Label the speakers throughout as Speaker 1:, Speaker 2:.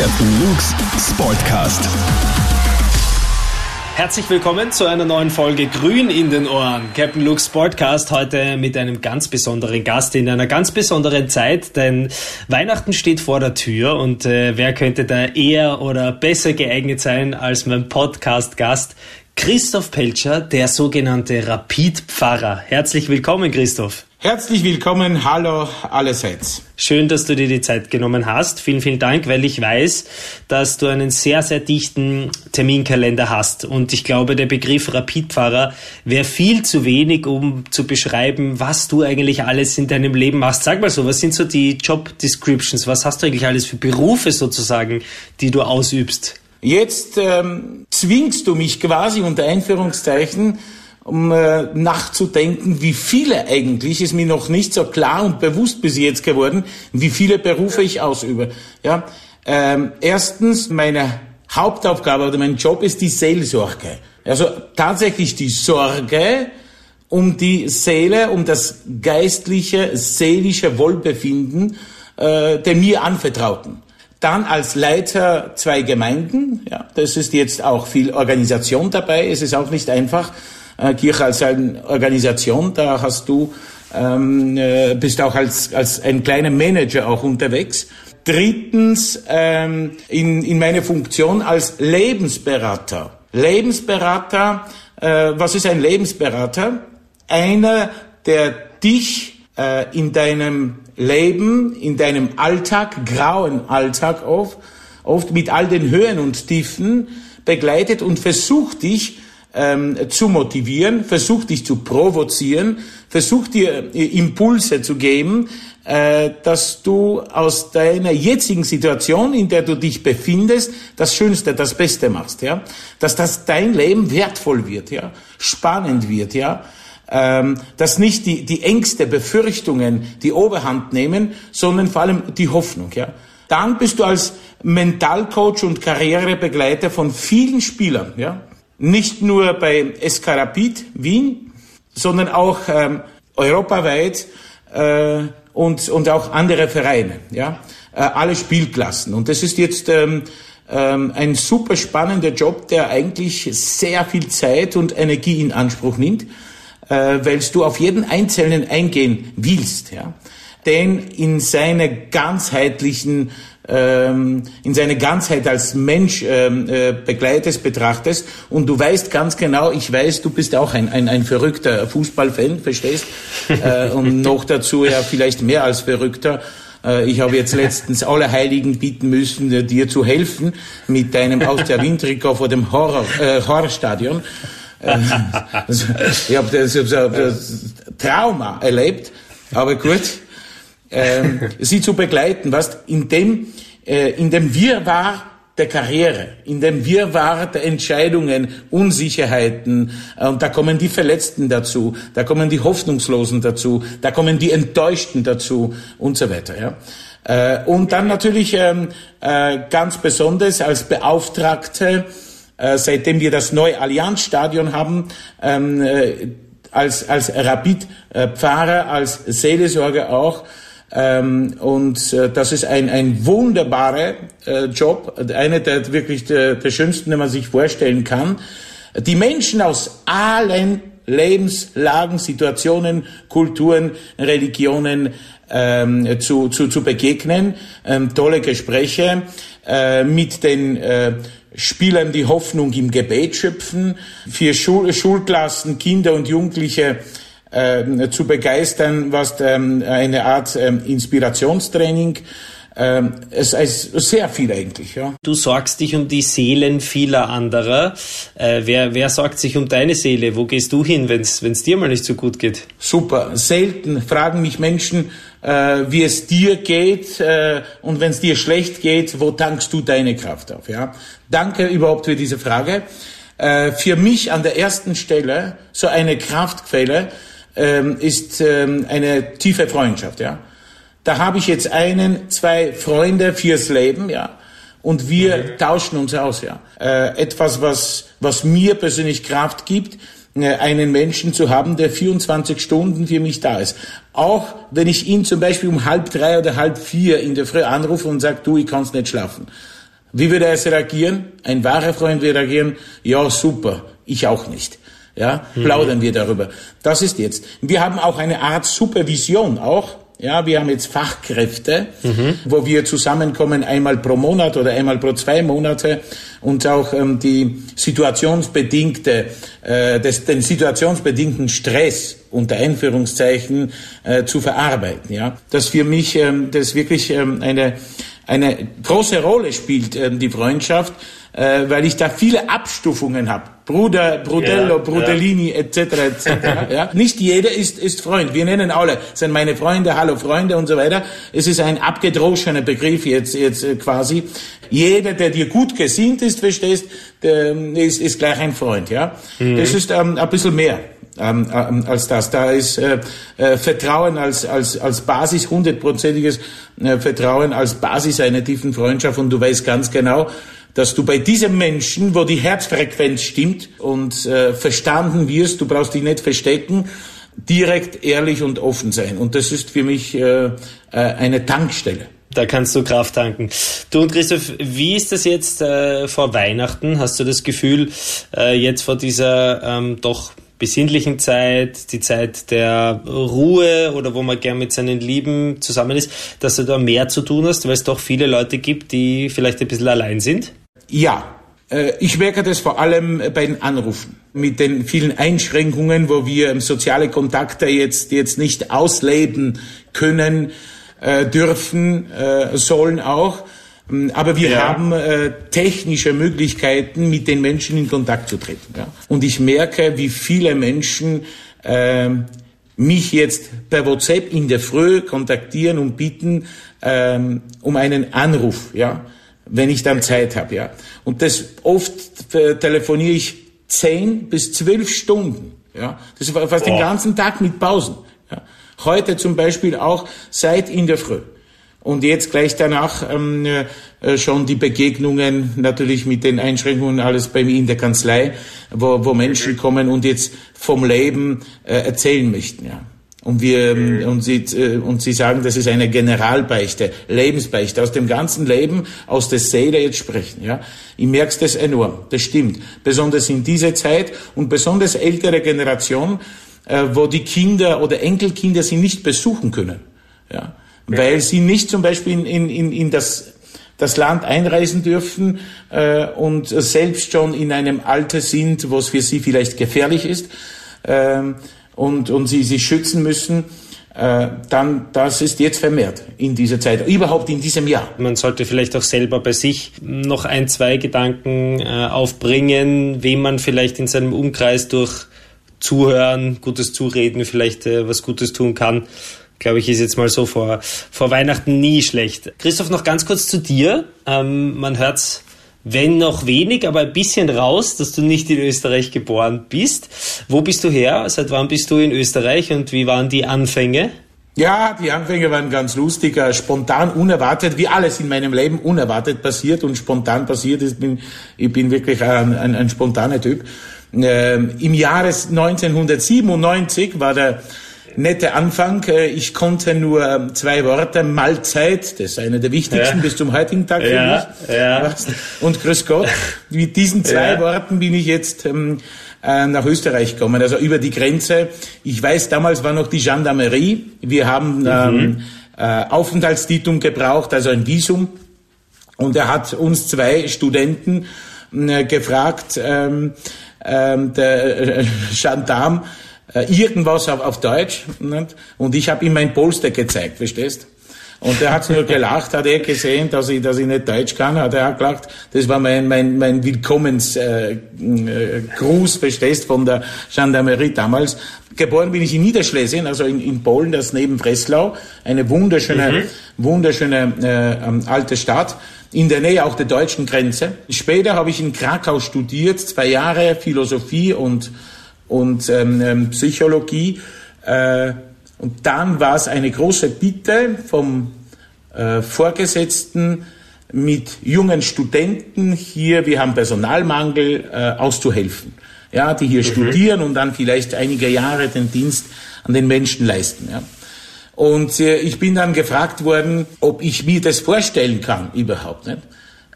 Speaker 1: Captain Luke's Sportcast.
Speaker 2: Herzlich willkommen zu einer neuen Folge Grün in den Ohren. Captain Luke's Sportcast heute mit einem ganz besonderen Gast in einer ganz besonderen Zeit, denn Weihnachten steht vor der Tür und äh, wer könnte da eher oder besser geeignet sein als mein Podcast-Gast Christoph Pelcher, der sogenannte Rapid-Pfarrer. Herzlich willkommen, Christoph.
Speaker 3: Herzlich willkommen, hallo allerseits.
Speaker 2: Schön, dass du dir die Zeit genommen hast. Vielen, vielen Dank, weil ich weiß, dass du einen sehr, sehr dichten Terminkalender hast. Und ich glaube, der Begriff Rapidfahrer wäre viel zu wenig, um zu beschreiben, was du eigentlich alles in deinem Leben machst. Sag mal so, was sind so die Job Descriptions? Was hast du eigentlich alles für Berufe sozusagen, die du ausübst?
Speaker 3: Jetzt ähm, zwingst du mich quasi unter Einführungszeichen, um äh, nachzudenken, wie viele eigentlich, ist mir noch nicht so klar und bewusst bis jetzt geworden, wie viele Berufe ich ausübe. Ja, ähm, erstens, meine Hauptaufgabe oder mein Job ist die Seelsorge. Also tatsächlich die Sorge um die Seele, um das geistliche, seelische Wohlbefinden äh, der mir anvertrauten. Dann als Leiter zwei Gemeinden. Ja, das ist jetzt auch viel Organisation dabei. Es ist auch nicht einfach, äh, Kirche als eine Organisation, da hast du, ähm, äh, bist auch als, als ein kleiner Manager auch unterwegs. Drittens ähm, in, in meine Funktion als Lebensberater. Lebensberater, äh, was ist ein Lebensberater? Einer, der dich äh, in deinem Leben, in deinem Alltag, grauen Alltag oft, oft mit all den Höhen und Tiefen begleitet und versucht dich ähm, zu motivieren, versucht dich zu provozieren, versucht dir äh, Impulse zu geben, äh, dass du aus deiner jetzigen Situation, in der du dich befindest, das Schönste, das Beste machst, ja, dass das dein Leben wertvoll wird, ja, spannend wird, ja, dass nicht die, die Ängste, Befürchtungen die Oberhand nehmen, sondern vor allem die Hoffnung, ja. Dann bist du als Mentalcoach und Karrierebegleiter von vielen Spielern, ja nicht nur bei SK Rapid Wien, sondern auch ähm, europaweit äh, und, und auch andere Vereine, ja, äh, alle Spielklassen. Und das ist jetzt ähm, ähm, ein super spannender Job, der eigentlich sehr viel Zeit und Energie in Anspruch nimmt, äh, weil du auf jeden Einzelnen eingehen willst, ja, denn in seiner ganzheitlichen ähm, in seine Ganzheit als Mensch ähm, äh, begleitest, betrachtest und du weißt ganz genau, ich weiß, du bist auch ein, ein, ein verrückter Fußballfan, verstehst? äh, und noch dazu ja vielleicht mehr als verrückter. Äh, ich habe jetzt letztens alle Heiligen bieten müssen, äh, dir zu helfen mit deinem aus der Windtrikot vor dem Horror, äh, Horrorstadion. Ich habe das, hab das Trauma erlebt, aber gut ähm, sie zu begleiten, was in dem, äh, in dem Wirrwarr der Karriere, in dem Wirrwarr der Entscheidungen, Unsicherheiten, äh, und da kommen die Verletzten dazu, da kommen die Hoffnungslosen dazu, da kommen die Enttäuschten dazu und so weiter. Ja. Äh, und dann natürlich ähm, äh, ganz besonders als Beauftragte, äh, seitdem wir das neue Allianzstadion haben, ähm, äh, als, als Rapid-Pfarrer, als Seelsorger auch, ähm, und äh, das ist ein, ein wunderbarer äh, Job, einer der wirklich der, der schönsten, den man sich vorstellen kann. Die Menschen aus allen Lebenslagen, Situationen, Kulturen, Religionen ähm, zu, zu, zu begegnen. Ähm, tolle Gespräche äh, mit den äh, Spielern, die Hoffnung im Gebet schöpfen, für Schul Schulklassen, Kinder und Jugendliche äh, zu begeistern, was ähm, eine Art ähm, Inspirationstraining. Ähm, es ist sehr viel eigentlich. Ja.
Speaker 2: Du sorgst dich um die Seelen vieler anderer. Äh, wer, wer sorgt sich um deine Seele? Wo gehst du hin, wenn es dir mal nicht so gut geht?
Speaker 3: Super. Selten fragen mich Menschen, äh, wie es dir geht äh, und wenn es dir schlecht geht, wo tankst du deine Kraft auf? Ja? Danke überhaupt für diese Frage. Äh, für mich an der ersten Stelle so eine Kraftquelle, ähm, ist ähm, eine tiefe Freundschaft, ja. Da habe ich jetzt einen, zwei Freunde fürs Leben, ja. Und wir mhm. tauschen uns aus, ja. Äh, etwas, was, was mir persönlich Kraft gibt, äh, einen Menschen zu haben, der 24 Stunden für mich da ist. Auch wenn ich ihn zum Beispiel um halb drei oder halb vier in der Früh anrufe und sage, du, ich kann's nicht schlafen. Wie würde er reagieren? Ein wahrer Freund würde reagieren, ja, super, ich auch nicht. Ja, mhm. plaudern wir darüber. Das ist jetzt. Wir haben auch eine Art Supervision auch. Ja, wir haben jetzt Fachkräfte, mhm. wo wir zusammenkommen einmal pro Monat oder einmal pro zwei Monate und auch ähm, die situationsbedingte, äh, des, den situationsbedingten Stress unter Einführungszeichen äh, zu verarbeiten. Ja, das für mich ähm, das wirklich ähm, eine eine große Rolle spielt ähm, die Freundschaft äh, weil ich da viele Abstufungen habe. Bruder, Brudello, ja, Brudellini, ja. etc. etc. ja. Nicht jeder ist, ist Freund. Wir nennen alle, sind meine Freunde, hallo Freunde und so weiter. Es ist ein abgedroschener Begriff jetzt, jetzt äh, quasi. Jeder, der dir gut gesinnt ist, verstehst, der ist, ist gleich ein Freund. Ja, mhm. Das ist ähm, ein bisschen mehr. Ähm, ähm, als das. Da ist äh, äh, Vertrauen als, als, als Basis, hundertprozentiges äh, Vertrauen als Basis einer tiefen Freundschaft und du weißt ganz genau, dass du bei diesem Menschen, wo die Herzfrequenz stimmt und äh, verstanden wirst, du brauchst dich nicht verstecken, direkt ehrlich und offen sein. Und das ist für mich äh, äh, eine Tankstelle.
Speaker 2: Da kannst du Kraft tanken. Du und Christoph, wie ist das jetzt äh, vor Weihnachten? Hast du das Gefühl, äh, jetzt vor dieser ähm, doch besinnlichen Zeit, die Zeit der Ruhe oder wo man gern mit seinen Lieben zusammen ist, dass du da mehr zu tun hast, weil es doch viele Leute gibt, die vielleicht ein bisschen allein sind?
Speaker 3: Ja, äh, ich merke das vor allem bei den Anrufen. Mit den vielen Einschränkungen, wo wir soziale Kontakte jetzt, jetzt nicht ausleben können, äh, dürfen, äh, sollen auch. Ähm, aber wir ja. haben äh, technische Möglichkeiten, mit den Menschen in Kontakt zu treten. Ja? Und ich merke, wie viele Menschen äh, mich jetzt per WhatsApp in der Früh kontaktieren und bitten ähm, um einen Anruf. Ja? Wenn ich dann Zeit habe, ja. Und das oft äh, telefoniere ich zehn bis zwölf Stunden, ja. Das ist fast oh. den ganzen Tag mit Pausen. Ja. Heute zum Beispiel auch seit in der Früh. Und jetzt gleich danach ähm, äh, schon die Begegnungen natürlich mit den Einschränkungen alles bei mir in der Kanzlei, wo, wo Menschen kommen und jetzt vom Leben äh, erzählen möchten. Ja. Und wir, mhm. und sie, äh, und sie sagen, das ist eine Generalbeichte, Lebensbeichte, aus dem ganzen Leben, aus der Seele jetzt sprechen, ja. Ich merke das enorm. Das stimmt. Besonders in dieser Zeit und besonders ältere Generation, äh, wo die Kinder oder Enkelkinder sie nicht besuchen können, ja. Weil sie nicht zum Beispiel in, in, in, in das, das Land einreisen dürfen äh, und selbst schon in einem Alter sind, wo es für sie vielleicht gefährlich ist. Ähm, und, und sie sich schützen müssen, äh, dann das ist jetzt vermehrt in dieser Zeit, überhaupt in diesem Jahr.
Speaker 2: Man sollte vielleicht auch selber bei sich noch ein, zwei Gedanken äh, aufbringen, wem man vielleicht in seinem Umkreis durch Zuhören, gutes Zureden vielleicht äh, was Gutes tun kann. Glaube ich, ist jetzt mal so vor, vor Weihnachten nie schlecht. Christoph, noch ganz kurz zu dir. Ähm, man hört's wenn noch wenig, aber ein bisschen raus, dass du nicht in Österreich geboren bist. Wo bist du her? Seit wann bist du in Österreich und wie waren die Anfänge?
Speaker 3: Ja, die Anfänge waren ganz lustig, äh, spontan, unerwartet, wie alles in meinem Leben unerwartet passiert und spontan passiert ist. Ich bin wirklich ein, ein, ein spontaner Typ. Ähm, Im Jahre 1997 war der netter Anfang. Äh, ich konnte nur ähm, zwei Worte, Mahlzeit, das ist einer der wichtigsten ja. bis zum heutigen Tag für ja, mich. Ja. Und Grüß Gott. Mit diesen zwei. Worten bin ich jetzt ähm, äh, nach Österreich gekommen, also über die Grenze. Ich weiß, damals war noch die Gendarmerie. Wir haben ähm, mhm. äh, Aufenthaltstitel gebraucht, also ein Visum. Und er hat uns zwei Studenten äh, gefragt, ähm, ähm, der Gendarm, irgendwas auf, auf Deutsch. Nicht? Und ich habe ihm mein Polster gezeigt, verstehst? Und er hat nur gelacht, hat er gesehen, dass ich, dass ich nicht Deutsch kann, hat er auch gelacht. Das war mein, mein, mein Willkommensgruß, äh, äh, verstehst, von der Gendarmerie damals. Geboren bin ich in Niederschlesien, also in, in Polen, das neben Breslau, eine wunderschöne, mhm. wunderschöne äh, ähm, alte Stadt in der Nähe auch der deutschen Grenze. Später habe ich in Krakau studiert, zwei Jahre Philosophie und und ähm, ähm, Psychologie. Äh, und dann war es eine große Bitte vom äh, Vorgesetzten, mit jungen Studenten hier, wir haben Personalmangel, äh, auszuhelfen. Ja, die hier mhm. studieren und dann vielleicht einige Jahre den Dienst an den Menschen leisten. Ja. Und äh, ich bin dann gefragt worden, ob ich mir das vorstellen kann überhaupt. Nicht?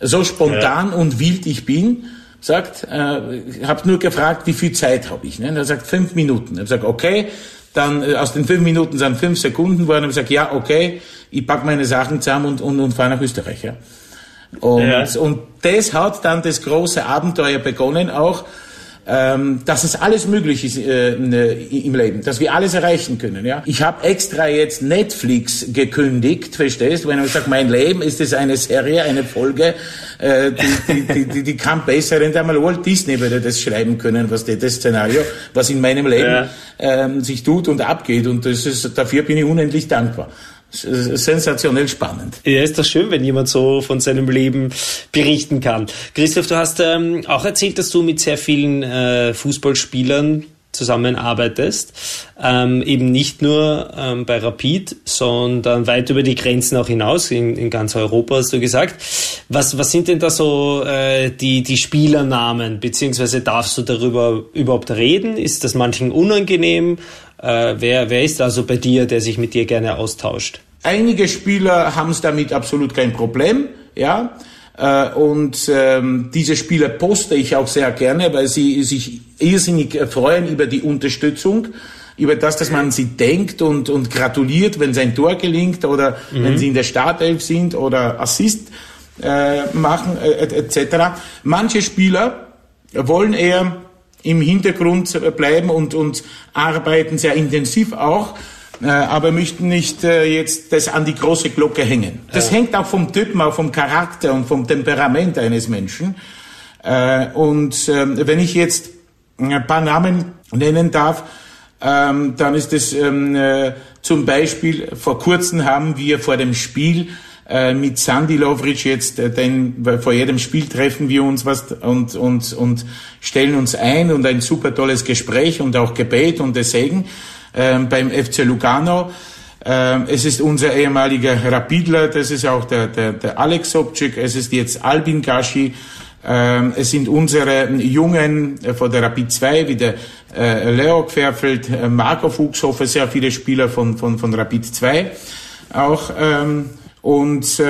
Speaker 3: so spontan ja. und wild ich bin, sagt, äh, habe nur gefragt, wie viel Zeit habe ich. Ne? Und er sagt fünf Minuten. Er sagt, okay, dann äh, aus den fünf Minuten sind fünf Sekunden worden. Und ich sage, ja, okay, ich pack meine Sachen zusammen und, und, und fahre nach Österreich. Ja? Und, ja. und das hat dann das große Abenteuer begonnen auch, ähm, dass es alles möglich ist äh, ne, im Leben, dass wir alles erreichen können. Ja, ich habe extra jetzt Netflix gekündigt, verstehst? Wenn ich sage, mein Leben ist es eine Serie, eine Folge, äh, die, die, die, die kann besser, wenn einmal Walt Disney würde das schreiben können, was das Szenario, was in meinem Leben ja. ähm, sich tut und abgeht. Und das ist, dafür bin ich unendlich dankbar sensationell spannend.
Speaker 2: Ja, ist das schön, wenn jemand so von seinem Leben berichten kann. Christoph, du hast ähm, auch erzählt, dass du mit sehr vielen äh, Fußballspielern zusammenarbeitest, ähm, eben nicht nur ähm, bei Rapid, sondern weit über die Grenzen auch hinaus, in, in ganz Europa hast du gesagt. Was, was sind denn da so äh, die, die Spielernamen, beziehungsweise darfst du darüber überhaupt reden? Ist das manchen unangenehm? Äh, wer, wer ist also bei dir, der sich mit dir gerne austauscht?
Speaker 3: Einige Spieler haben es damit absolut kein Problem, ja. Äh, und ähm, diese Spieler poste ich auch sehr gerne, weil sie sich irrsinnig freuen über die Unterstützung, über das, dass man sie denkt und, und gratuliert, wenn sein Tor gelingt oder mhm. wenn sie in der Startelf sind oder Assist äh, machen äh, etc. Manche Spieler wollen eher im Hintergrund bleiben und, und arbeiten sehr intensiv auch, aber möchten nicht äh, jetzt das an die große Glocke hängen. Das ja. hängt auch vom Typen, auch vom Charakter und vom Temperament eines Menschen. Äh, und äh, wenn ich jetzt ein paar Namen nennen darf, ähm, dann ist es ähm, äh, zum Beispiel, vor kurzem haben wir vor dem Spiel äh, mit Sandy Lovric jetzt, äh, denn vor jedem Spiel treffen wir uns was und, und, und stellen uns ein und ein super tolles Gespräch und auch Gebet und Segen äh, beim FC Lugano. Äh, es ist unser ehemaliger Rapidler, das ist auch der, der, der Alex Sobczyk, es ist jetzt Albin Gashi, ähm, es sind unsere Jungen äh, von der Rapid 2, wie der äh, Leo Querfeld, äh, Marco Fuchshofer, sehr viele Spieler von, von, von Rapid 2 auch. Ähm, und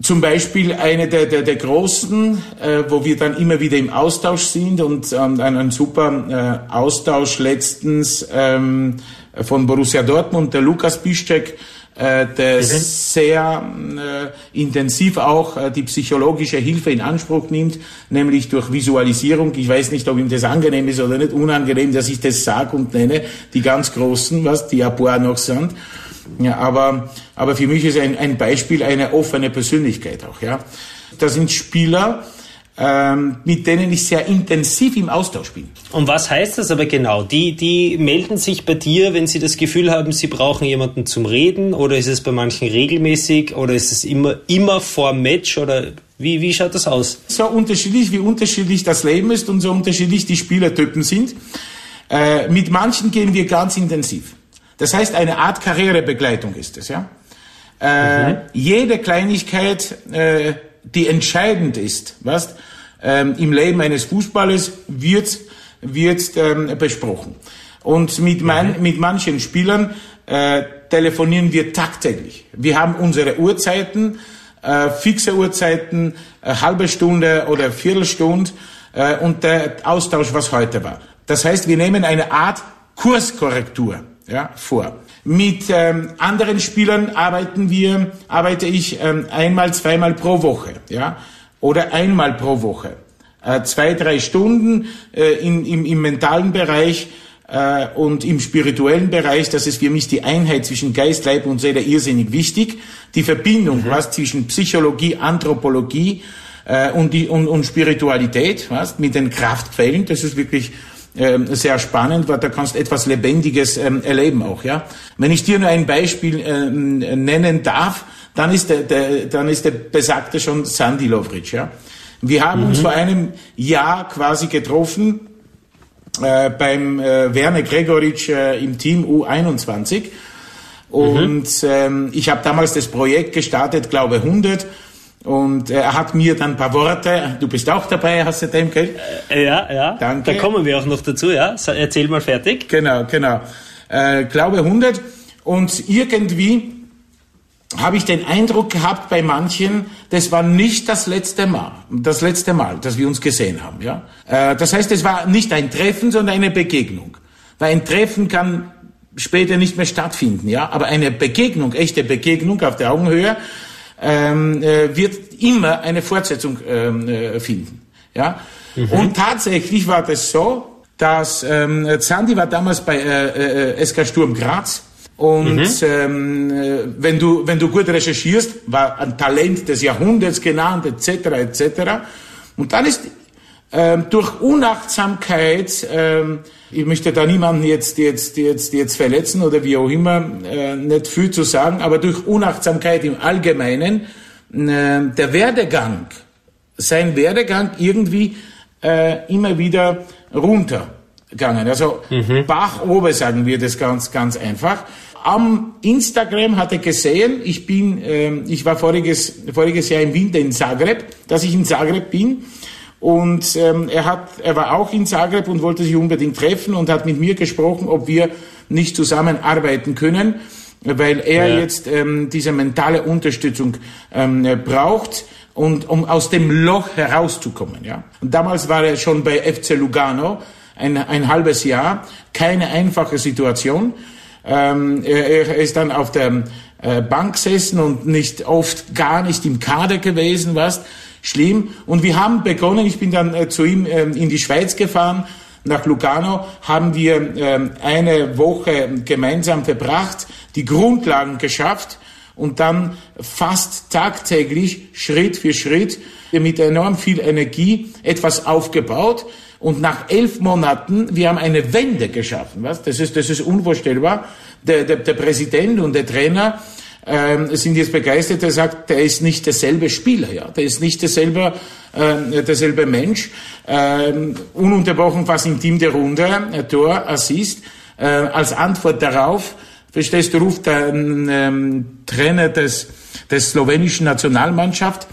Speaker 3: zum Beispiel eine der, der, der großen, äh, wo wir dann immer wieder im Austausch sind und ähm, ein, ein super äh, Austausch letztens ähm, von Borussia Dortmund, der Lukas Piszczek, äh, der mhm. sehr äh, intensiv auch äh, die psychologische Hilfe in Anspruch nimmt, nämlich durch Visualisierung. Ich weiß nicht, ob ihm das angenehm ist oder nicht unangenehm, dass ich das sage und nenne, die ganz Großen, was die ein noch sind. Ja, aber, aber für mich ist ein, ein Beispiel eine offene Persönlichkeit auch. Ja, das sind Spieler, ähm, mit denen ich sehr intensiv im Austausch bin.
Speaker 2: Und was heißt das aber genau? Die, die melden sich bei dir, wenn sie das Gefühl haben, sie brauchen jemanden zum Reden, oder ist es bei manchen regelmäßig, oder ist es immer, immer vor Match, oder wie, wie schaut das aus?
Speaker 3: So unterschiedlich, wie unterschiedlich das Leben ist und so unterschiedlich die Spielertypen sind. Äh, mit manchen gehen wir ganz intensiv. Das heißt, eine Art Karrierebegleitung ist es, ja. Äh, mhm. Jede Kleinigkeit, äh, die entscheidend ist, was ähm, im Leben eines Fußballers wird wird ähm, besprochen. Und mit, mein, mhm. mit manchen Spielern äh, telefonieren wir tagtäglich. Wir haben unsere Uhrzeiten, äh, fixe Uhrzeiten, äh, halbe Stunde oder Viertelstunde äh, und der Austausch, was heute war. Das heißt, wir nehmen eine Art Kurskorrektur ja, vor. Mit ähm, anderen Spielern arbeiten wir, arbeite ich ähm, einmal, zweimal pro Woche, ja, oder einmal pro Woche. Äh, zwei, drei Stunden äh, in, im, im mentalen Bereich äh, und im spirituellen Bereich. Das ist für mich die Einheit zwischen Geist, Leib und Seele irrsinnig wichtig. Die Verbindung, mhm. was zwischen Psychologie, Anthropologie äh, und, die, und, und Spiritualität, was mit den Kraftquellen. Das ist wirklich ähm, sehr spannend, weil da kannst etwas Lebendiges ähm, erleben auch, ja. Wenn ich dir nur ein Beispiel ähm, nennen darf, dann ist der, der, dann ist der besagte schon Sandy Lovric, ja. Wir haben mhm. uns vor einem Jahr quasi getroffen äh, beim äh, Werner Gregoritsch äh, im Team U21 und mhm. ähm, ich habe damals das Projekt gestartet, glaube 100 und er hat mir dann ein paar Worte, du bist auch dabei, hast du dem, gell?
Speaker 2: Äh, ja, ja. Danke. Da kommen wir auch noch dazu, ja. Erzähl mal fertig.
Speaker 3: Genau, genau. Äh, glaube 100. Und irgendwie habe ich den Eindruck gehabt bei manchen, das war nicht das letzte Mal, das letzte Mal, dass wir uns gesehen haben. Ja, äh, das heißt, es war nicht ein Treffen, sondern eine Begegnung. Weil ein Treffen kann später nicht mehr stattfinden, ja, aber eine Begegnung, echte Begegnung auf der Augenhöhe ähm, äh, wird immer eine Fortsetzung ähm, äh, finden, ja. Mhm. Und tatsächlich war das so, dass ähm, Zandi war damals bei äh, äh, SK Sturm Graz und mhm. ähm, äh, wenn du wenn du gut recherchierst, war ein Talent des Jahrhunderts genannt etc. etc. Und dann ist ähm, durch Unachtsamkeit, ähm, ich möchte da niemanden jetzt jetzt jetzt jetzt verletzen oder wie auch immer, äh, nicht viel zu sagen, aber durch Unachtsamkeit im Allgemeinen äh, der Werdegang, sein Werdegang irgendwie äh, immer wieder runtergegangen. Also mhm. Bach oben sagen wir das ganz ganz einfach am Instagram hat er gesehen, ich bin, äh, ich war voriges, voriges Jahr im Winter in Zagreb, dass ich in Zagreb bin. Und ähm, er hat, er war auch in Zagreb und wollte sich unbedingt treffen und hat mit mir gesprochen, ob wir nicht zusammenarbeiten können, weil er ja. jetzt ähm, diese mentale Unterstützung ähm, braucht und um aus dem Loch herauszukommen. Ja. Und damals war er schon bei FC Lugano ein, ein halbes Jahr, keine einfache Situation. Ähm, er, er ist dann auf der äh, Bank gesessen und nicht oft gar nicht im Kader gewesen, was schlimm. Und wir haben begonnen, ich bin dann äh, zu ihm äh, in die Schweiz gefahren, nach Lugano, haben wir äh, eine Woche gemeinsam verbracht, die Grundlagen geschafft und dann fast tagtäglich, Schritt für Schritt, mit enorm viel Energie etwas aufgebaut. Und nach elf Monaten, wir haben eine Wende geschaffen. Was? Das ist, das ist unvorstellbar. Der, der, der Präsident und der Trainer ähm, sind jetzt begeistert. Er sagt, der ist nicht derselbe Spieler, ja, der ist nicht derselbe, äh, derselbe Mensch. Ähm, ununterbrochen fast im Team der Runde, äh, Tor, Assist. Äh, als Antwort darauf, verstehst du, ruft der ähm, Trainer des, des slowenischen Nationalmannschaft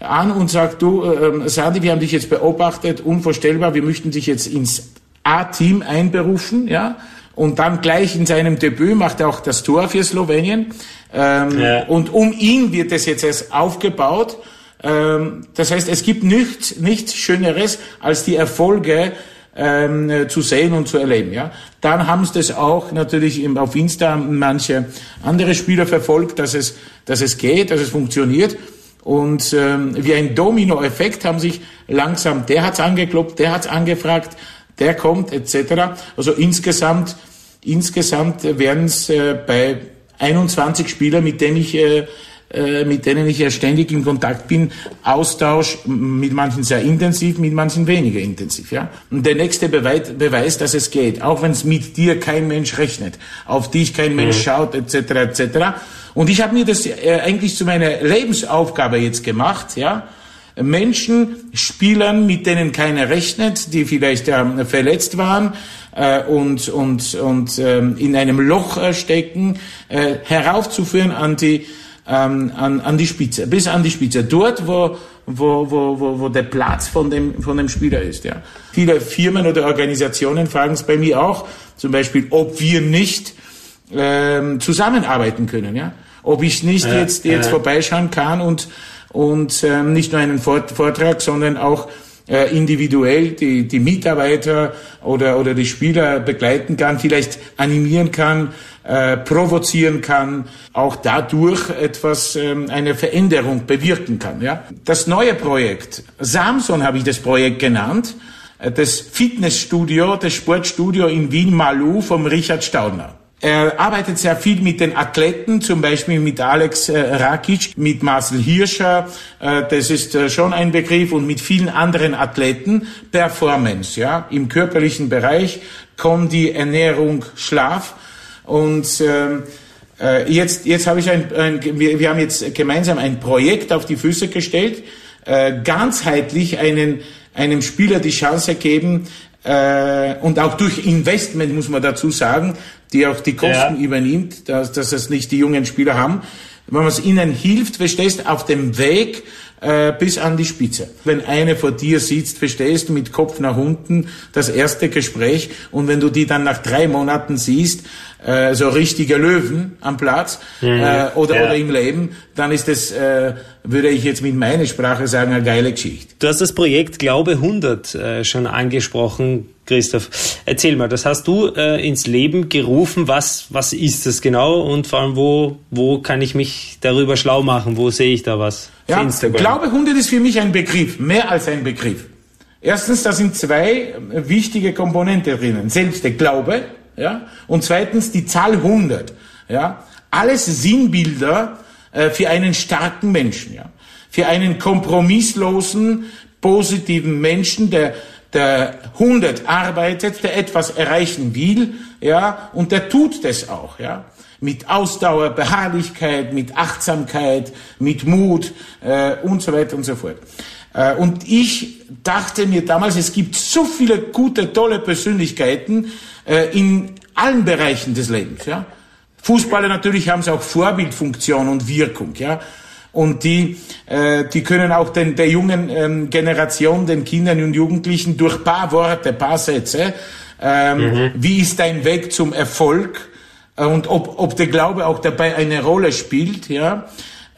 Speaker 3: an und sagt, du, äh, Sadi, wir haben dich jetzt beobachtet, unvorstellbar, wir möchten dich jetzt ins A-Team einberufen, ja, und dann gleich in seinem Debüt macht er auch das Tor für Slowenien. Ähm, ja. Und um ihn wird es jetzt erst aufgebaut. Ähm, das heißt, es gibt nichts, nichts Schöneres als die Erfolge ähm, zu sehen und zu erleben. Ja, dann haben es das auch natürlich auf Insta manche andere Spieler verfolgt, dass es, dass es geht, dass es funktioniert. Und ähm, wie ein Dominoeffekt haben sich langsam, der hat's angeklopft, der hat's angefragt, der kommt etc. Also insgesamt, insgesamt werden es äh, bei 21 Spielern, mit denen ich äh, äh, mit denen ich ja ständig in Kontakt bin, Austausch mit manchen sehr intensiv, mit manchen weniger intensiv. Ja? Und der nächste Beweis, Beweis dass es geht, auch wenn es mit dir kein Mensch rechnet, auf dich kein Mensch mhm. schaut, etc. etc. Und ich habe mir das eigentlich zu meiner Lebensaufgabe jetzt gemacht, ja. Menschen, Spielern, mit denen keiner rechnet, die vielleicht äh, verletzt waren äh, und, und, und ähm, in einem Loch äh, stecken, äh, heraufzuführen an die, ähm, an, an die Spitze, bis an die Spitze. Dort, wo, wo, wo, wo, wo der Platz von dem, von dem Spieler ist. Ja. Viele Firmen oder Organisationen fragen es bei mir auch, zum Beispiel, ob wir nicht ähm, zusammenarbeiten können. Ja. Ob ich nicht ja, jetzt, jetzt ja. vorbeischauen kann und, und ähm, nicht nur einen Vortrag, sondern auch äh, individuell die, die Mitarbeiter oder, oder die Spieler begleiten kann, vielleicht animieren kann, äh, provozieren kann, auch dadurch etwas, ähm, eine Veränderung bewirken kann. Ja? Das neue Projekt, Samson habe ich das Projekt genannt, äh, das Fitnessstudio, das Sportstudio in Wien-Malu vom Richard Staudner. Er arbeitet sehr viel mit den Athleten, zum Beispiel mit Alex äh, Rakic, mit Marcel Hirscher, äh, das ist äh, schon ein Begriff, und mit vielen anderen Athleten. Performance, ja, im körperlichen Bereich, Kondi, Ernährung, Schlaf. Und ähm, äh, jetzt, jetzt habe ich ein, ein wir, wir haben jetzt gemeinsam ein Projekt auf die Füße gestellt, äh, ganzheitlich einen einem Spieler die Chance geben, äh, und auch durch Investment muss man dazu sagen, die auch die Kosten ja. übernimmt, dass, dass es nicht die jungen Spieler haben. Wenn man es ihnen hilft, verstehst, auf dem Weg äh, bis an die Spitze. Wenn eine vor dir sitzt, verstehst du, mit Kopf nach unten, das erste Gespräch und wenn du die dann nach drei Monaten siehst, äh, so richtige Löwen am Platz mhm. äh, oder, ja. oder im Leben, dann ist das, äh, würde ich jetzt mit meiner Sprache sagen, eine geile Geschichte.
Speaker 2: Du hast das Projekt Glaube 100 äh, schon angesprochen, Christoph. Erzähl mal, das hast du äh, ins Leben gerufen. Was, was ist das genau und vor allem, wo, wo kann ich mich darüber schlau machen? Wo sehe ich da was?
Speaker 3: Ja, Glaube 100 ist für mich ein Begriff, mehr als ein Begriff. Erstens, da sind zwei wichtige Komponenten drinnen. Selbst der Glaube, ja, und zweitens die Zahl 100, ja. Alles Sinnbilder äh, für einen starken Menschen, ja. Für einen kompromisslosen, positiven Menschen, der, der 100 arbeitet, der etwas erreichen will, ja, und der tut das auch, ja mit Ausdauer, Beharrlichkeit, mit Achtsamkeit, mit Mut äh, und so weiter und so fort. Äh, und ich dachte mir damals, es gibt so viele gute, tolle Persönlichkeiten äh, in allen Bereichen des Lebens. Ja? Fußballer natürlich haben sie auch Vorbildfunktion und Wirkung. Ja? Und die, äh, die können auch den, der jungen ähm, Generation, den Kindern und Jugendlichen durch paar Worte, paar Sätze, ähm, mhm. wie ist dein Weg zum Erfolg äh, und ob, ob der Glaube auch dabei eine Rolle spielt, ja,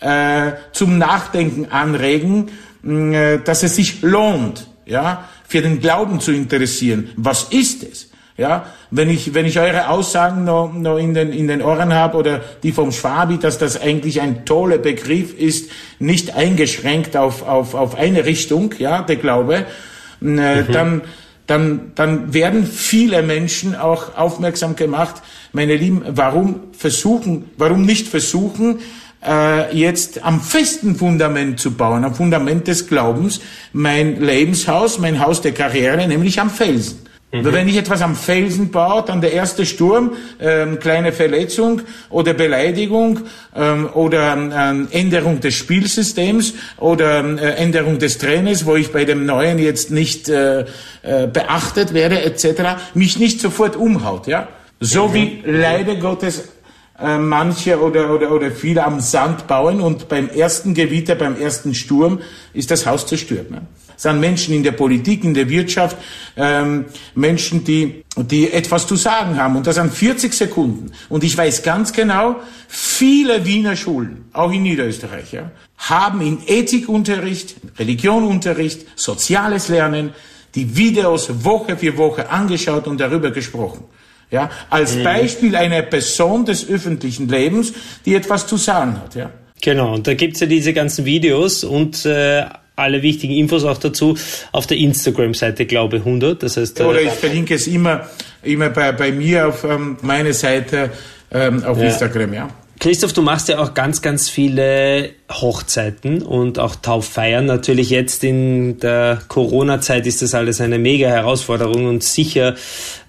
Speaker 3: äh, zum Nachdenken anregen äh, dass es sich lohnt, ja, für den Glauben zu interessieren. Was ist es? Ja, wenn ich, wenn ich eure Aussagen noch, noch in, den, in den Ohren habe oder die vom Schwabi, dass das eigentlich ein toller Begriff ist, nicht eingeschränkt auf, auf, auf eine Richtung, ja, der Glaube, äh, mhm. dann, dann, dann werden viele Menschen auch aufmerksam gemacht, meine Lieben, warum versuchen, warum nicht versuchen, äh, jetzt am festen Fundament zu bauen, am Fundament des Glaubens, mein Lebenshaus, mein Haus der Karriere, nämlich am Felsen. Mhm. Wenn ich etwas am Felsen baue, dann der erste Sturm, ähm, kleine Verletzung oder Beleidigung ähm, oder ähm, Änderung des Spielsystems oder äh, Änderung des Trainers, wo ich bei dem Neuen jetzt nicht äh, äh, beachtet werde etc., mich nicht sofort umhaut. Ja, so mhm. wie leider Gottes äh, manche oder, oder, oder viele am Sand bauen und beim ersten Gewitter, beim ersten Sturm ist das Haus zerstört. Ne? Es sind Menschen in der Politik, in der Wirtschaft, ähm, Menschen, die, die etwas zu sagen haben und das an 40 Sekunden. Und ich weiß ganz genau, viele Wiener Schulen, auch in Niederösterreich, ja, haben in Ethikunterricht, Religionunterricht, soziales Lernen die Videos Woche für Woche angeschaut und darüber gesprochen. Ja, als mhm. Beispiel einer Person des öffentlichen Lebens, die etwas zu sagen hat. Ja.
Speaker 2: Genau, und da gibt's ja diese ganzen Videos und äh, alle wichtigen Infos auch dazu auf der Instagram-Seite, glaube 100. Das heißt,
Speaker 3: äh, Oder ich verlinke es immer, immer bei, bei mir auf ähm, meine Seite ähm, auf ja. Instagram, ja.
Speaker 2: Christoph, du machst ja auch ganz, ganz viele Hochzeiten und auch Tauffeiern. Natürlich jetzt in der Corona-Zeit ist das alles eine mega Herausforderung und sicher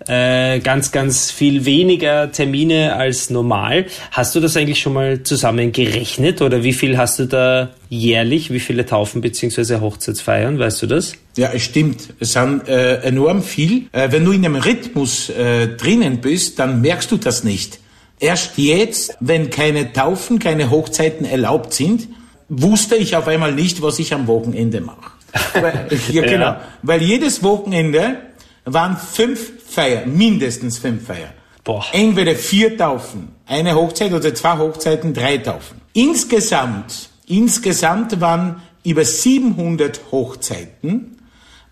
Speaker 2: äh, ganz, ganz viel weniger Termine als normal. Hast du das eigentlich schon mal zusammen gerechnet oder wie viel hast du da jährlich? Wie viele Taufen bzw. Hochzeitsfeiern? Weißt du das?
Speaker 3: Ja, es stimmt. Es sind äh, enorm viel. Äh, wenn du in einem Rhythmus äh, drinnen bist, dann merkst du das nicht. Erst jetzt, wenn keine Taufen, keine Hochzeiten erlaubt sind, wusste ich auf einmal nicht, was ich am Wochenende mache. Weil, ja, genau. Ja. Weil jedes Wochenende waren fünf Feiern, mindestens fünf Feiern. Boah. Entweder vier Taufen, eine Hochzeit oder zwei Hochzeiten, drei Taufen. Insgesamt, insgesamt waren über 700 Hochzeiten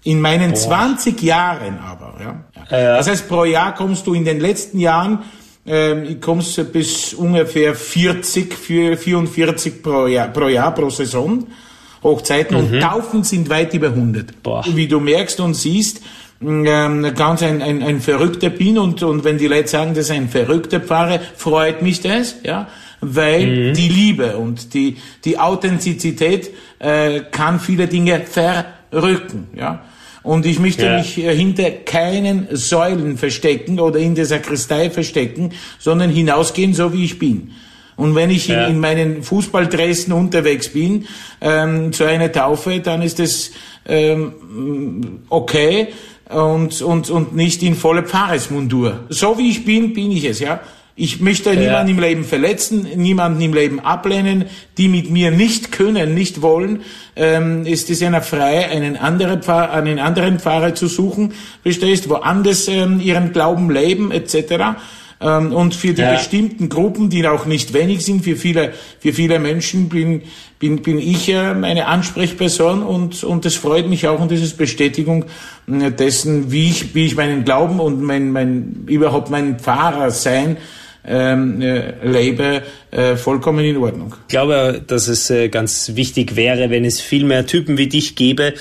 Speaker 3: in meinen Boah. 20 Jahren aber. Ja. ja. Das heißt, pro Jahr kommst du in den letzten Jahren ähm, ich komme bis ungefähr 40, 44 pro Jahr, pro Jahr, pro Saison. Hochzeiten mhm. und Taufen sind weit über 100. Boah. Wie du merkst und siehst, ähm, ganz ein, ein, ein verrückter bin und, und wenn die Leute sagen, das ist ein verrückter Pfarrer, freut mich das, ja, weil mhm. die Liebe und die, die Authentizität äh, kann viele Dinge verrücken, ja. Und ich möchte ja. mich äh, hinter keinen Säulen verstecken oder in der Sakristei verstecken, sondern hinausgehen, so wie ich bin. Und wenn ich ja. in, in, meinen Fußballdressen unterwegs bin ähm, zu einer Taufe, dann ist es ähm, okay und, und, und nicht in volle Pfarrersmundur. So wie ich bin, bin ich es, ja. Ich möchte ja. niemanden im Leben verletzen, niemanden im Leben ablehnen, die mit mir nicht können, nicht wollen. Ähm, ist es einer frei, einen anderen, Pfarrer, einen anderen Pfarrer zu suchen, verstehst, woanders ähm, ihren Glauben leben etc. Ähm, und für die ja. bestimmten Gruppen, die auch nicht wenig sind, für viele, für viele Menschen bin, bin, bin ich äh, eine Ansprechperson und, und das freut mich auch und das ist Bestätigung äh, dessen, wie ich, wie ich meinen Glauben und mein, mein, überhaupt mein Pfarrer sein ähm, äh, lebe, äh, vollkommen in Ordnung.
Speaker 2: Ich glaube, dass es äh, ganz wichtig wäre, wenn es viel mehr Typen wie dich gäbe,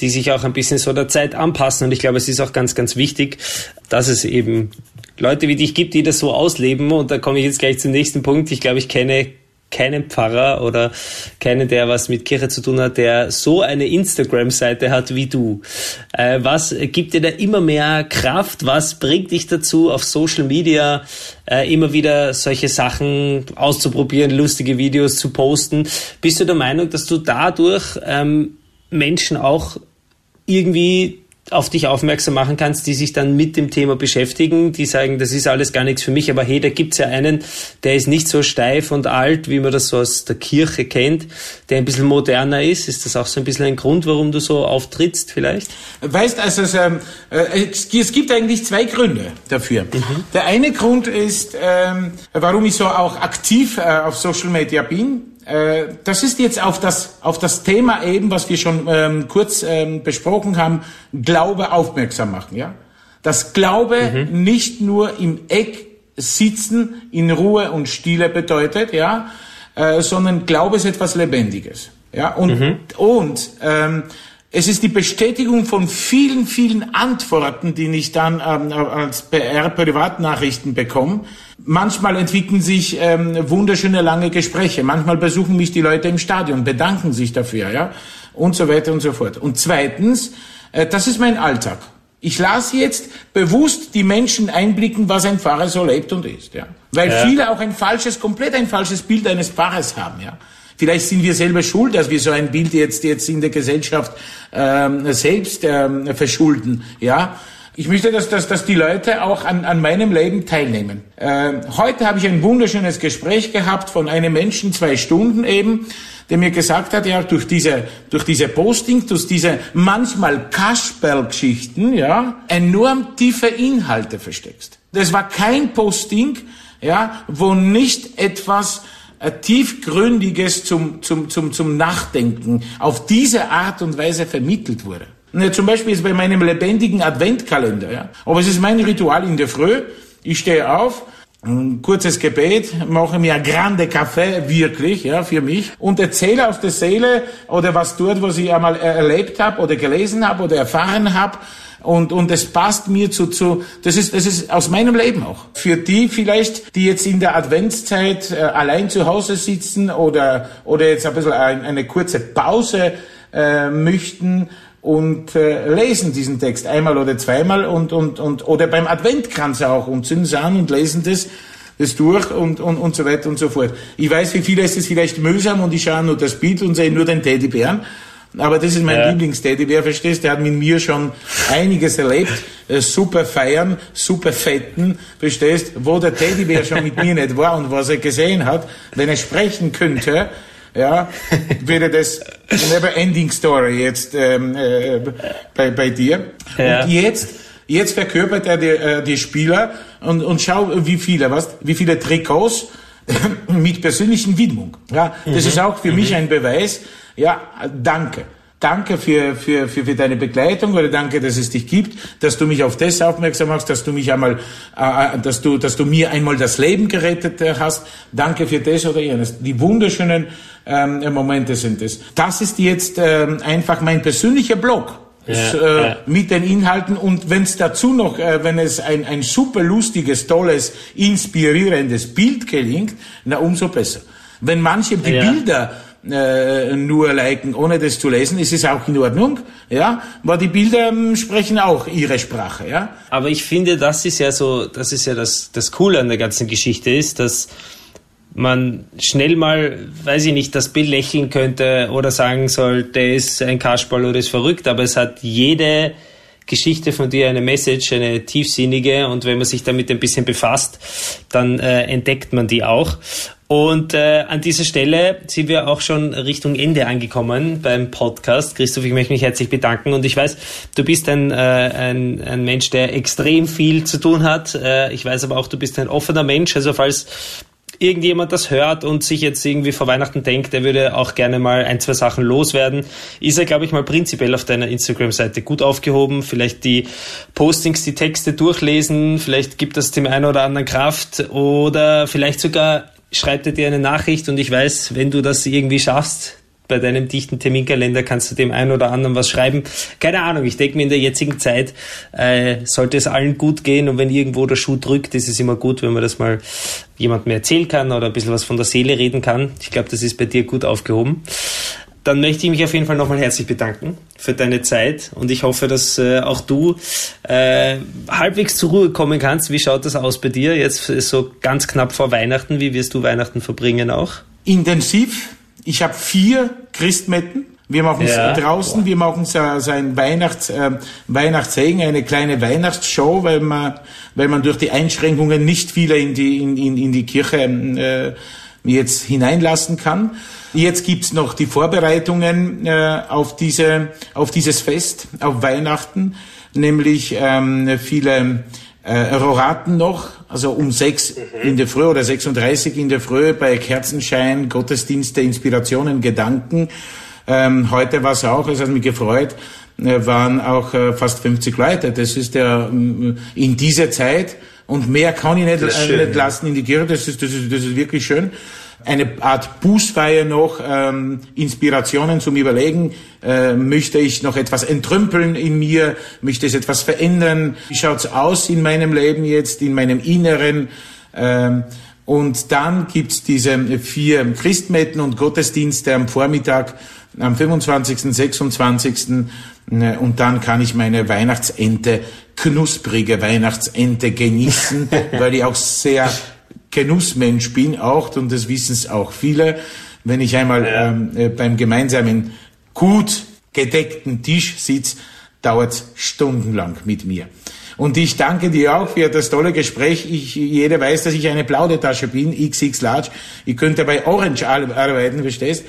Speaker 2: die sich auch ein bisschen so der Zeit anpassen. Und ich glaube, es ist auch ganz, ganz wichtig, dass es eben Leute wie dich gibt, die das so ausleben. Und da komme ich jetzt gleich zum nächsten Punkt. Ich glaube, ich kenne keinen Pfarrer oder keinen, der was mit Kirche zu tun hat, der so eine Instagram-Seite hat wie du. Äh, was gibt dir da immer mehr Kraft? Was bringt dich dazu, auf Social Media äh, immer wieder solche Sachen auszuprobieren, lustige Videos zu posten? Bist du der Meinung, dass du dadurch ähm, Menschen auch irgendwie auf dich aufmerksam machen kannst, die sich dann mit dem Thema beschäftigen, die sagen, das ist alles gar nichts für mich, aber hey, da gibt's ja einen, der ist nicht so steif und alt, wie man das so aus der Kirche kennt, der ein bisschen moderner ist. Ist das auch so ein bisschen ein Grund, warum du so auftrittst vielleicht?
Speaker 3: Weißt, also es, äh, es gibt eigentlich zwei Gründe dafür. Mhm. Der eine Grund ist, ähm, warum ich so auch aktiv äh, auf Social Media bin, das ist jetzt auf das, auf das Thema eben, was wir schon ähm, kurz ähm, besprochen haben, Glaube aufmerksam machen. Ja? Dass Glaube mhm. nicht nur im Eck sitzen, in Ruhe und Stille bedeutet, ja, äh, sondern Glaube ist etwas Lebendiges. Ja? Und, mhm. und ähm, es ist die Bestätigung von vielen, vielen Antworten, die ich dann ähm, als PR-Privatnachrichten bekomme. Manchmal entwickeln sich ähm, wunderschöne lange Gespräche. Manchmal besuchen mich die Leute im Stadion, bedanken sich dafür, ja, und so weiter und so fort. Und zweitens, äh, das ist mein Alltag. Ich lasse jetzt bewusst die Menschen einblicken, was ein Pfarrer so lebt und ist, ja. Weil ja. viele auch ein falsches, komplett ein falsches Bild eines Pfarrers haben, ja. Vielleicht sind wir selber schuld, dass wir so ein Bild jetzt, jetzt in der Gesellschaft ähm, selbst ähm, verschulden. Ja, ich möchte, dass, dass, dass die Leute auch an, an meinem Leben teilnehmen. Äh, heute habe ich ein wunderschönes Gespräch gehabt von einem Menschen, zwei Stunden eben, der mir gesagt hat, ja, durch diese, durch diese Posting, durch diese manchmal Kasperl-Geschichten, ja, enorm tiefe Inhalte versteckst. Das war kein Posting, ja, wo nicht etwas äh, tiefgründiges zum, zum, zum, zum Nachdenken auf diese Art und Weise vermittelt wurde. Ja, zum Beispiel ist bei meinem lebendigen Adventkalender. Ja. Aber es ist mein Ritual in der Früh. Ich stehe auf, ein kurzes Gebet, mache mir ein grande Kaffee, wirklich, ja, für mich, und erzähle aus der Seele oder was dort, was ich einmal erlebt habe oder gelesen habe oder erfahren habe und, und es passt mir zu, zu, das ist, das ist aus meinem Leben auch. Für die vielleicht, die jetzt in der Adventszeit äh, allein zu Hause sitzen oder, oder jetzt ein bisschen ein, eine kurze Pause äh, möchten und äh, lesen diesen Text einmal oder zweimal und, und, und, oder beim Adventkranz auch und zünden es an und lesen das, das durch und, und, und so weiter und so fort. Ich weiß, für viele ist es vielleicht mühsam und ich schaue nur das Bild und sehe nur den Teddybären. Aber das ist mein ja. Lieblingsteddybär, verstehst? Der hat mit mir schon einiges erlebt. Äh, super feiern, super fetten, verstehst? Wo der Teddybär schon mit mir nicht war und was er gesehen hat, wenn er sprechen könnte, ja, wäre das never ending story jetzt ähm, äh, bei, bei dir. Ja. Und jetzt, jetzt verkörpert er die, äh, die Spieler und, und schau, wie viele, was, wie viele Trikots mit persönlichen Widmung. Ja, das mhm. ist auch für mhm. mich ein Beweis. Ja, danke. Danke für, für, für, für deine Begleitung oder danke, dass es dich gibt, dass du mich auf das aufmerksam machst, dass du mich einmal, äh, dass du, dass du mir einmal das Leben gerettet hast. Danke für das oder jenes. Die wunderschönen ähm, Momente sind es. Das ist jetzt ähm, einfach mein persönlicher Blog. Ja, äh, ja. mit den Inhalten und wenn es dazu noch, äh, wenn es ein, ein super lustiges, tolles, inspirierendes Bild gelingt, na umso besser. Wenn manche die ja. Bilder äh, nur liken, ohne das zu lesen, ist es auch in Ordnung, ja, aber die Bilder ähm, sprechen auch ihre Sprache, ja.
Speaker 2: Aber ich finde, das ist ja so, das ist ja das, das Coole an der ganzen Geschichte ist, dass man schnell mal, weiß ich nicht, das belächeln könnte oder sagen soll, der ist ein Kasperl oder ist verrückt, aber es hat jede Geschichte von dir, eine Message, eine tiefsinnige und wenn man sich damit ein bisschen befasst, dann äh, entdeckt man die auch. Und äh, an dieser Stelle sind wir auch schon Richtung Ende angekommen beim Podcast. Christoph, ich möchte mich herzlich bedanken und ich weiß, du bist ein, äh, ein, ein Mensch, der extrem viel zu tun hat. Äh, ich weiß aber auch, du bist ein offener Mensch. Also falls irgendjemand das hört und sich jetzt irgendwie vor Weihnachten denkt, der würde auch gerne mal ein, zwei Sachen loswerden, ist er, glaube ich, mal prinzipiell auf deiner Instagram-Seite gut aufgehoben. Vielleicht die Postings, die Texte durchlesen, vielleicht gibt das dem einen oder anderen Kraft oder vielleicht sogar schreibt er dir eine Nachricht und ich weiß, wenn du das irgendwie schaffst, bei deinem dichten Terminkalender kannst du dem einen oder anderen was schreiben. Keine Ahnung, ich denke mir in der jetzigen Zeit äh, sollte es allen gut gehen und wenn irgendwo der Schuh drückt, ist es immer gut, wenn man das mal jemandem erzählen kann oder ein bisschen was von der Seele reden kann. Ich glaube, das ist bei dir gut aufgehoben. Dann möchte ich mich auf jeden Fall nochmal herzlich bedanken für deine Zeit und ich hoffe, dass äh, auch du äh, halbwegs zur Ruhe kommen kannst. Wie schaut das aus bei dir jetzt so ganz knapp vor Weihnachten? Wie wirst du Weihnachten verbringen auch?
Speaker 3: Intensiv, ich habe vier Christmetten. Wir machen es ja. draußen, wir machen so, so ein Weihnachts, äh, Weihnachtssegen, eine kleine Weihnachtsshow, weil man, weil man durch die Einschränkungen nicht viele in die, in, in, in die Kirche äh, jetzt hineinlassen kann. Jetzt gibt's noch die Vorbereitungen äh, auf, diese, auf dieses Fest, auf Weihnachten, nämlich ähm, viele äh, Roraten noch, also um sechs mhm. in der Früh oder 36 in der Früh bei Kerzenschein, Gottesdienste, Inspirationen, Gedanken. Ähm, heute war es auch, es hat mich gefreut, äh, waren auch äh, fast 50 Leute. Das ist der äh, in dieser Zeit und mehr kann ich nicht, äh, nicht lassen in die Kirche. Das ist, das ist, das ist wirklich schön eine Art Bußfeier noch, ähm, Inspirationen zum Überlegen, äh, möchte ich noch etwas entrümpeln in mir, möchte es etwas verändern, wie schaut's aus in meinem Leben jetzt, in meinem Inneren, ähm, und dann gibt's diese vier Christmetten und Gottesdienste am Vormittag, am 25., 26. Äh, und dann kann ich meine Weihnachtsente, knusprige Weihnachtsente genießen, weil ich auch sehr Genussmensch bin auch, und das wissen es auch viele, wenn ich einmal ähm, äh, beim gemeinsamen gut gedeckten Tisch sitze, dauert stundenlang mit mir. Und ich danke dir auch für das tolle Gespräch. Ich, jeder weiß, dass ich eine Plaudertasche bin, XX Large. Ich könnte bei Orange arbeiten, verstehst?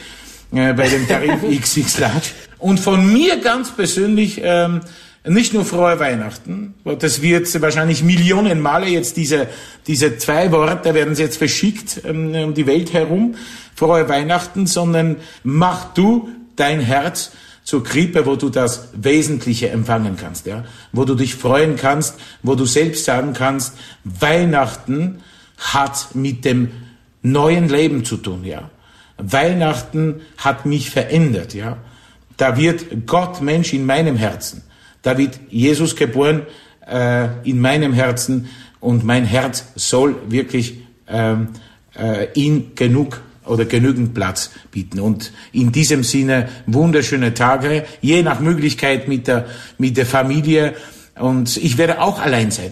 Speaker 3: Äh, bei dem Tarif XX Large. Und von mir ganz persönlich ähm, nicht nur frohe Weihnachten, das wird wahrscheinlich Millionen Male jetzt diese, diese zwei Worte werden jetzt verschickt ähm, um die Welt herum, frohe Weihnachten, sondern mach du dein Herz zur Krippe, wo du das Wesentliche empfangen kannst, ja, wo du dich freuen kannst, wo du selbst sagen kannst, Weihnachten hat mit dem neuen Leben zu tun, ja. Weihnachten hat mich verändert, ja. Da wird Gott Mensch in meinem Herzen. Da wird Jesus geboren äh, in meinem Herzen und mein Herz soll wirklich ähm, äh, ihn genug oder genügend Platz bieten. Und in diesem Sinne wunderschöne Tage, je nach Möglichkeit mit der, mit der Familie. Und ich werde auch allein sein.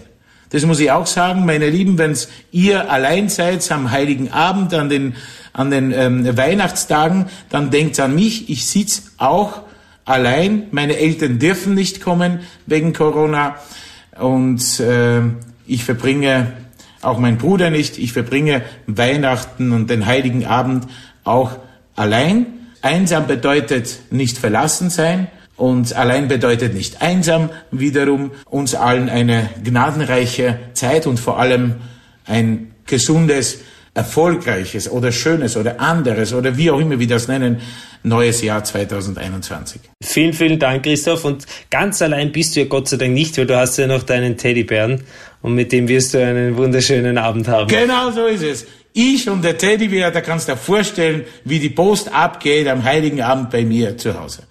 Speaker 3: Das muss ich auch sagen, meine Lieben, wenn ihr allein seid am Heiligen Abend, an den, an den ähm, Weihnachtstagen, dann denkt an mich. Ich sitz auch allein. Meine Eltern dürfen nicht kommen wegen Corona und äh, ich verbringe auch mein Bruder nicht. Ich verbringe Weihnachten und den Heiligen Abend auch allein. Einsam bedeutet nicht verlassen sein und allein bedeutet nicht einsam. Wiederum uns allen eine gnadenreiche Zeit und vor allem ein gesundes erfolgreiches oder schönes oder anderes oder wie auch immer wir das nennen, neues Jahr 2021.
Speaker 2: Vielen, vielen Dank, Christoph. Und ganz allein bist du ja Gott sei Dank nicht, weil du hast ja noch deinen Teddybären und mit dem wirst du einen wunderschönen Abend haben.
Speaker 3: Genau so ist es. Ich und der Teddybär, da kannst du dir vorstellen, wie die Post abgeht am Heiligen Abend bei mir zu Hause.